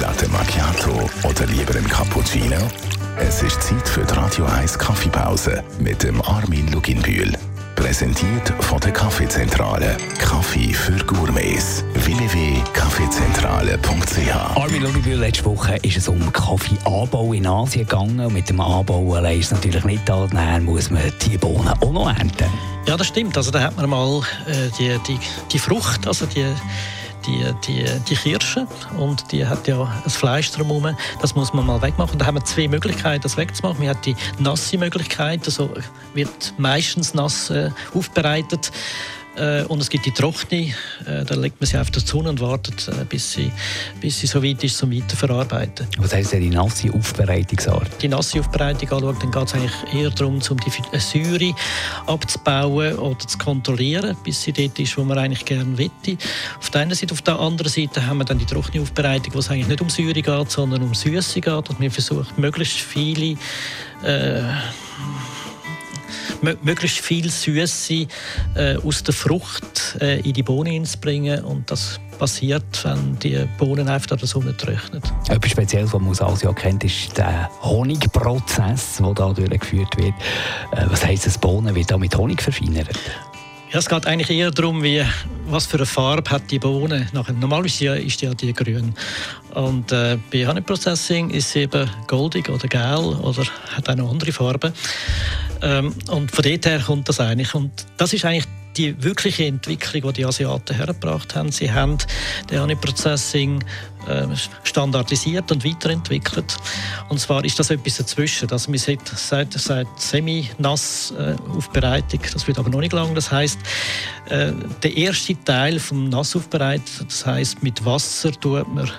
Latte Macchiato oder lieber ein Cappuccino? Es ist Zeit für die Radio 1 Kaffeepause mit dem Armin Luginbühl. Präsentiert von der Kaffeezentrale. Kaffee für Gourmets. www.kaffeezentrale.ch Armin Luginbühl, letzte Woche ist es um Kaffeeanbau in Asien gegangen. Und mit dem Anbau allein ist es natürlich nicht da. Dann muss man die Bohnen auch noch ernten. Ja, das stimmt. Also da hat man mal äh, die, die, die Frucht, also die die, die, die Kirsche und die hat ja ein Fleisch drumherum. Das muss man mal wegmachen. Da haben wir zwei Möglichkeiten, das wegzumachen. Wir haben die nasse Möglichkeit, also wird meistens nass äh, aufbereitet. Äh, und es gibt die trockene, äh, da legt man sie auf die Sonne und wartet, äh, bis, sie, bis sie so weit ist zum Weiterverarbeiten. Was heisst denn die nasse Aufbereitungsart? Die nasse Aufbereitung anschaut, dann geht es eigentlich eher darum, um die Säure abzubauen oder zu kontrollieren, bis sie dort ist, wo man eigentlich gerne wette. Auf der einen Seite, auf der anderen Seite haben wir dann die trockene Aufbereitung, wo es eigentlich nicht um Säure geht, sondern um Süße geht. Und wir versuchen möglichst viele äh, möglichst viel Süße äh, aus der Frucht äh, in die Bohnen zu bringen und das passiert, wenn die Bohnen einfach an der Sonne trocknen. Etwas Spezielles, was man aus Asien kennt, ist der Honigprozess, der hier durchgeführt wird. Äh, was heisst das, Bohnen wird da mit Honig verfeinert? Ja, es geht eigentlich eher darum, wie, was für eine Farbe hat die Bohne. Normalerweise ist die ja die grün. Und äh, bei Honey Processing ist sie eben goldig oder gelb oder hat auch noch andere Farben. Ähm, und von dort her kommt das eigentlich. Und das ist eigentlich die wirkliche Entwicklung, die die Asiaten hergebracht haben. Sie haben den Honey Processing äh, standardisiert und weiterentwickelt. Und zwar ist das etwas dazwischen. Also seit, seit, seit semi-nass äh, Aufbereitung, das wird aber noch nicht lang. Das heißt, äh, der erste Teil vom Nassaufbereitung, das heißt mit Wasser tut man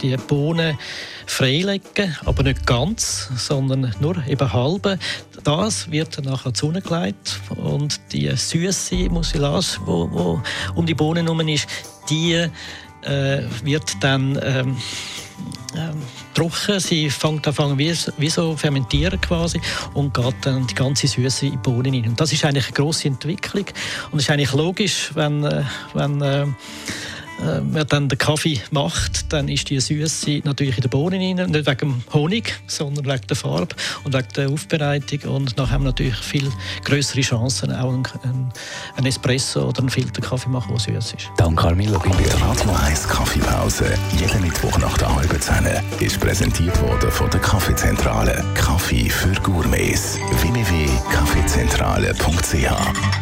die Bohnen freilegen, aber nicht ganz, sondern nur eben halbe. Das wird nachher zu gelegt und die süße Mucilage, wo, wo um die Bohnen herum ist, die äh, wird dann ähm, ähm, trocken. Sie fängt an wie, wie so fermentieren quasi und geht dann die ganze Süße in die Bohnen rein. Und das ist eigentlich eine grosse Entwicklung und es ist eigentlich logisch, wenn, äh, wenn äh, äh, wer dann den Kaffee macht, dann ist die Süße natürlich in den Bohnen rein, nicht wegen dem Honig, sondern wegen der Farbe und wegen der Aufbereitung. Und dann haben wir natürlich viel größere Chancen, auch einen, einen Espresso oder einen Filterkaffee machen, der süß ist. Danke, Carmelo. Die Radio 1 Kaffeepause, jeden Mittwoch nach der halben Zehn, ist präsentiert worden von der Kaffeezentrale. Kaffee für Gourmets. www.kaffeezentrale.ch